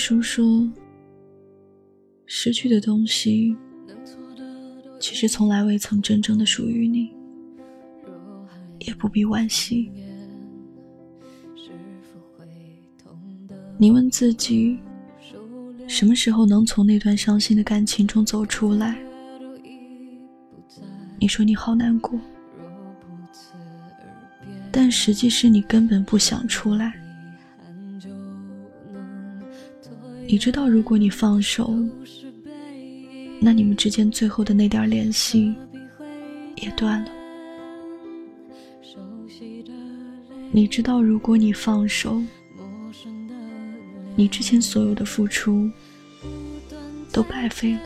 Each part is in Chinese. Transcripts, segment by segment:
书说，失去的东西，其实从来未曾真正的属于你，也不必惋惜。你问自己，什么时候能从那段伤心的感情中走出来？你说你好难过，但实际是你根本不想出来。你知道，如果你放手，那你们之间最后的那点联系也断了。你知道，如果你放手，你之前所有的付出都白费了。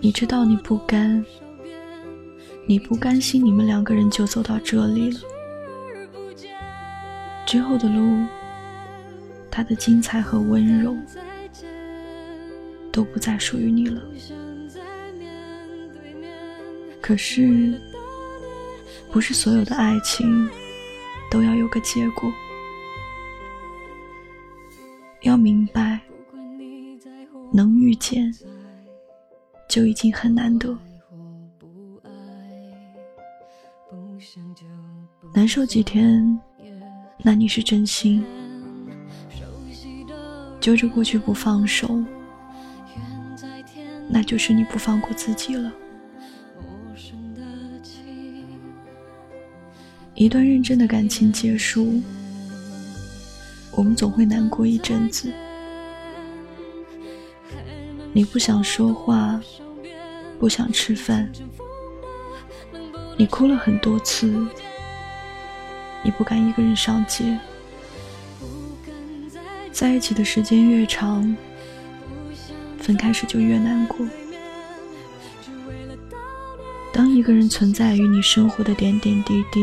你知道，你不甘，你不甘心，你们两个人就走到这里了，之后的路。他的精彩和温柔都不再属于你了。可是，不是所有的爱情都要有个结果。要明白，能遇见就已经很难得。难受几天，那你是真心。揪着过去不放手，那就是你不放过自己了。一段认真的感情结束，我们总会难过一阵子。你不想说话，不想吃饭，你哭了很多次，你不敢一个人上街。在一起的时间越长，分开时就越难过。当一个人存在于你生活的点点滴滴，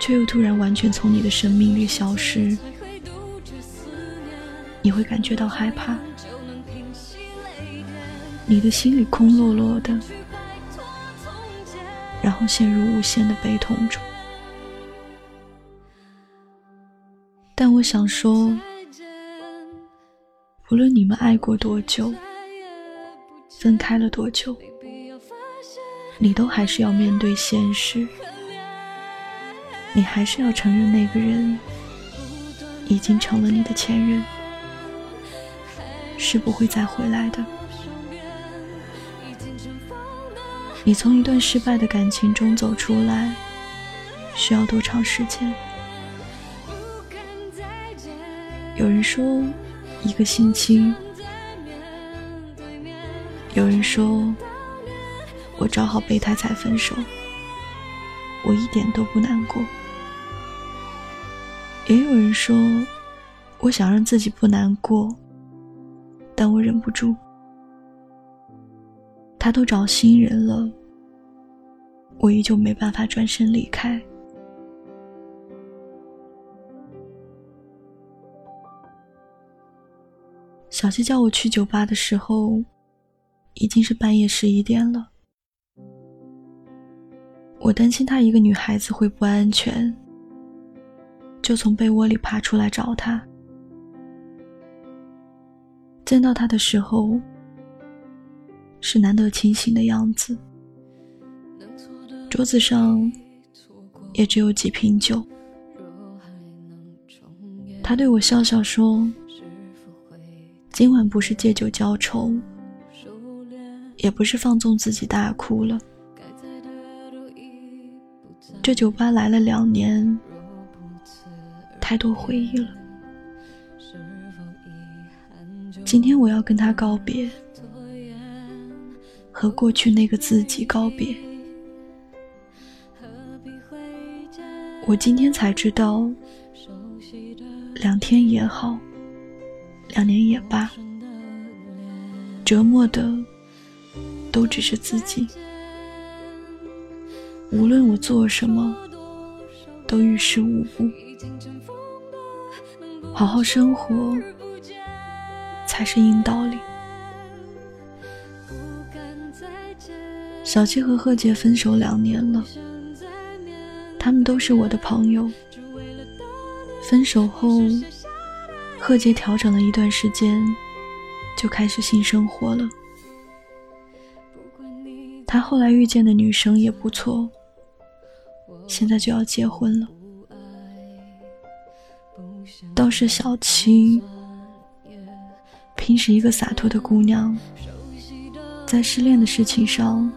却又突然完全从你的生命里消失，你会感觉到害怕，你的心里空落落的，然后陷入无限的悲痛中。但我想说，无论你们爱过多久，分开了多久，你都还是要面对现实，你还是要承认那个人已经成了你的前任，是不会再回来的。你从一段失败的感情中走出来，需要多长时间？有人说一个星期，有人说我找好备胎才分手，我一点都不难过。也有人说我想让自己不难过，但我忍不住。他都找新人了，我依旧没办法转身离开。小七叫我去酒吧的时候，已经是半夜十一点了。我担心她一个女孩子会不安全，就从被窝里爬出来找她。见到她的时候，是难得清醒的样子，桌子上也只有几瓶酒。她对我笑笑说。今晚不是借酒浇愁，也不是放纵自己大哭了。这酒吧来了两年，太多回忆了。今天我要跟他告别，和过去那个自己告别。我今天才知道，两天也好。两年也罢，折磨的都只是自己。无论我做什么，都于事无补。好好生活才是硬道理。小七和贺杰分手两年了，他们都是我的朋友。分手后，贺杰调整了一段时间，就开始新生活了。他后来遇见的女生也不错，现在就要结婚了。倒是小青，平时一个洒脱的姑娘，在失恋的事情上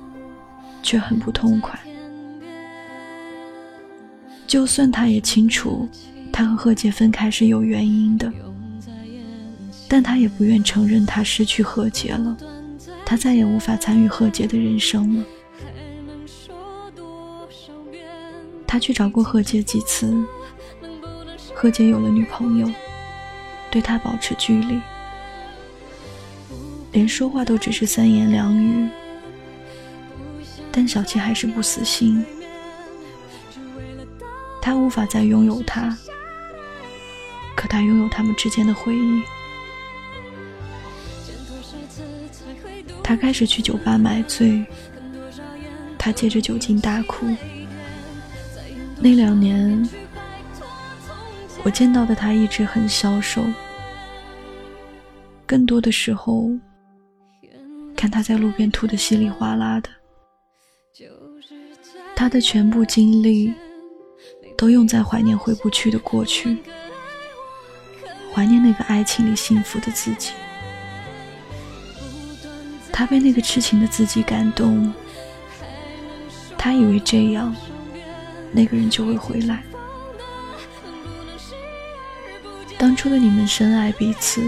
却很不痛快。就算她也清楚，她和贺杰分开是有原因的，但她也不愿承认她失去贺杰了，她再也无法参与贺杰的人生了。她去找过贺杰几次。贺杰有了女朋友，对他保持距离，连说话都只是三言两语。但小七还是不死心，他无法再拥有他，可他拥有他们之间的回忆。他开始去酒吧买醉，他借着酒精大哭。那两年。我见到的他一直很消瘦，更多的时候，看他在路边吐得稀里哗啦的。他的全部精力都用在怀念回不去的过去，怀念那个爱情里幸福的自己。他被那个痴情的自己感动，他以为这样，那个人就会回来。当初的你们深爱彼此，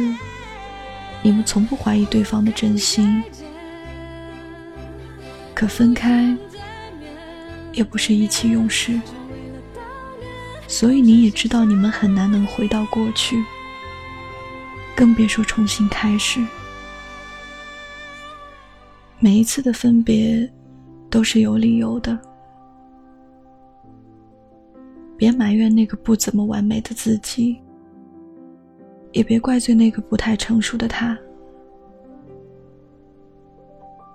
你们从不怀疑对方的真心。可分开，也不是意气用事，所以你也知道你们很难能回到过去，更别说重新开始。每一次的分别，都是有理由的。别埋怨那个不怎么完美的自己。也别怪罪那个不太成熟的他。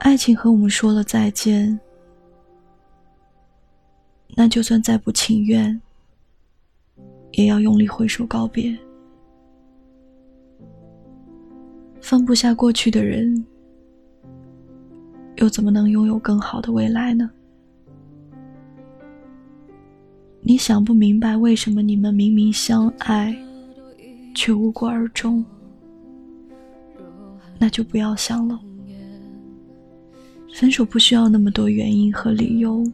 爱情和我们说了再见，那就算再不情愿，也要用力挥手告别。放不下过去的人，又怎么能拥有更好的未来呢？你想不明白为什么你们明明相爱。却无果而终，那就不要想了。分手不需要那么多原因和理由，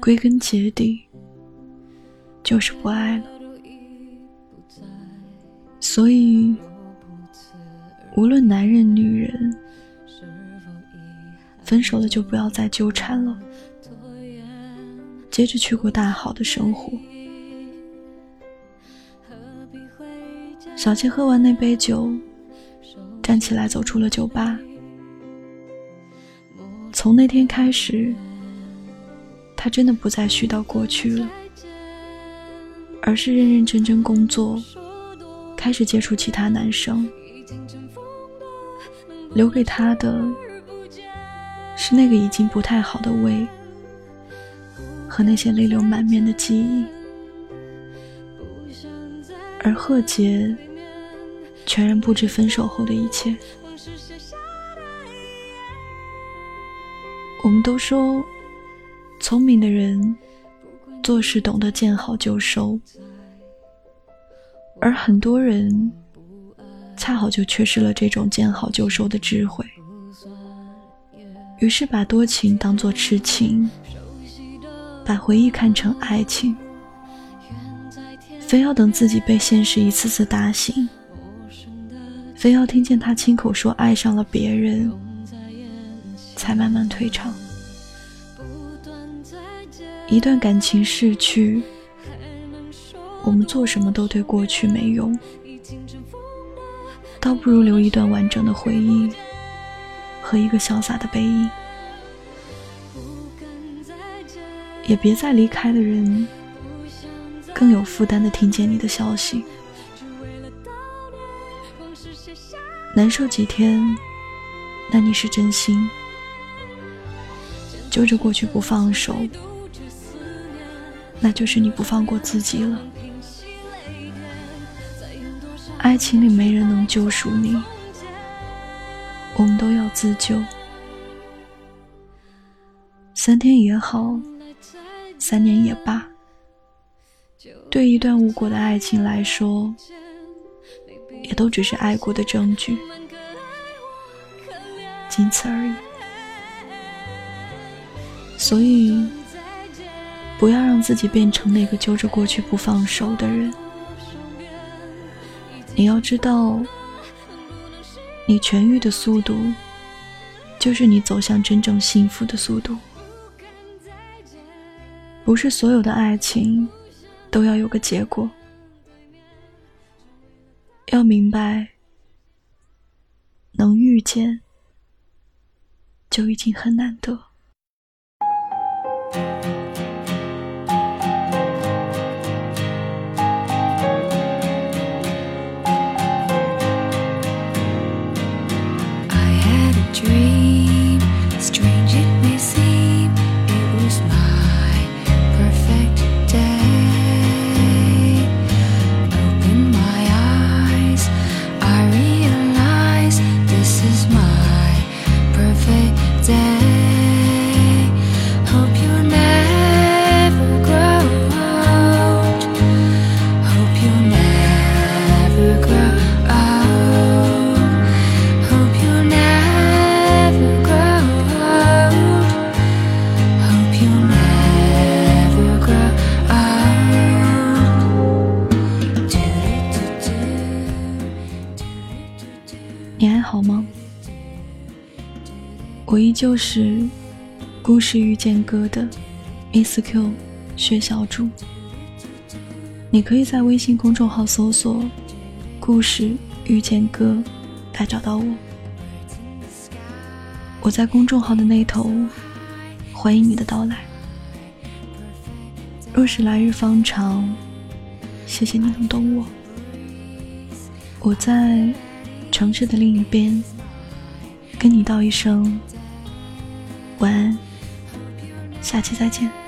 归根结底就是不爱了。所以，无论男人女人，分手了就不要再纠缠了，接着去过大好的生活。小七喝完那杯酒，站起来走出了酒吧。从那天开始，他真的不再絮叨过去了，而是认认真真工作，开始接触其他男生。留给他的，是那个已经不太好的胃，和那些泪流满面的记忆。而贺杰。全然不知分手后的一切。我们都说，聪明的人做事懂得见好就收，而很多人恰好就缺失了这种见好就收的智慧，于是把多情当作痴情，把回忆看成爱情，非要等自己被现实一次次打醒。非要听见他亲口说爱上了别人，才慢慢退场。一段感情逝去，我们做什么都对过去没用，倒不如留一段完整的回忆和一个潇洒的背影。也别再离开的人，更有负担的听见你的消息。难受几天，那你是真心；揪着过去不放手，那就是你不放过自己了。心里没人能救赎你，我们都要自救。三天也好，三年也罢，对一段无果的爱情来说，也都只是爱过的证据，仅此而已。所以，不要让自己变成那个揪着过去不放手的人。你要知道，你痊愈的速度，就是你走向真正幸福的速度。不是所有的爱情都要有个结果，要明白，能遇见就已经很难得。你还好吗？我依旧是故事遇见歌的 Miss Q 薛小主，你可以在微信公众号搜索“故事遇见歌”来找到我。我在公众号的那头，欢迎你的到来。若是来日方长，谢谢你能懂我。我在城市的另一边，跟你道一声。晚安，下期再见。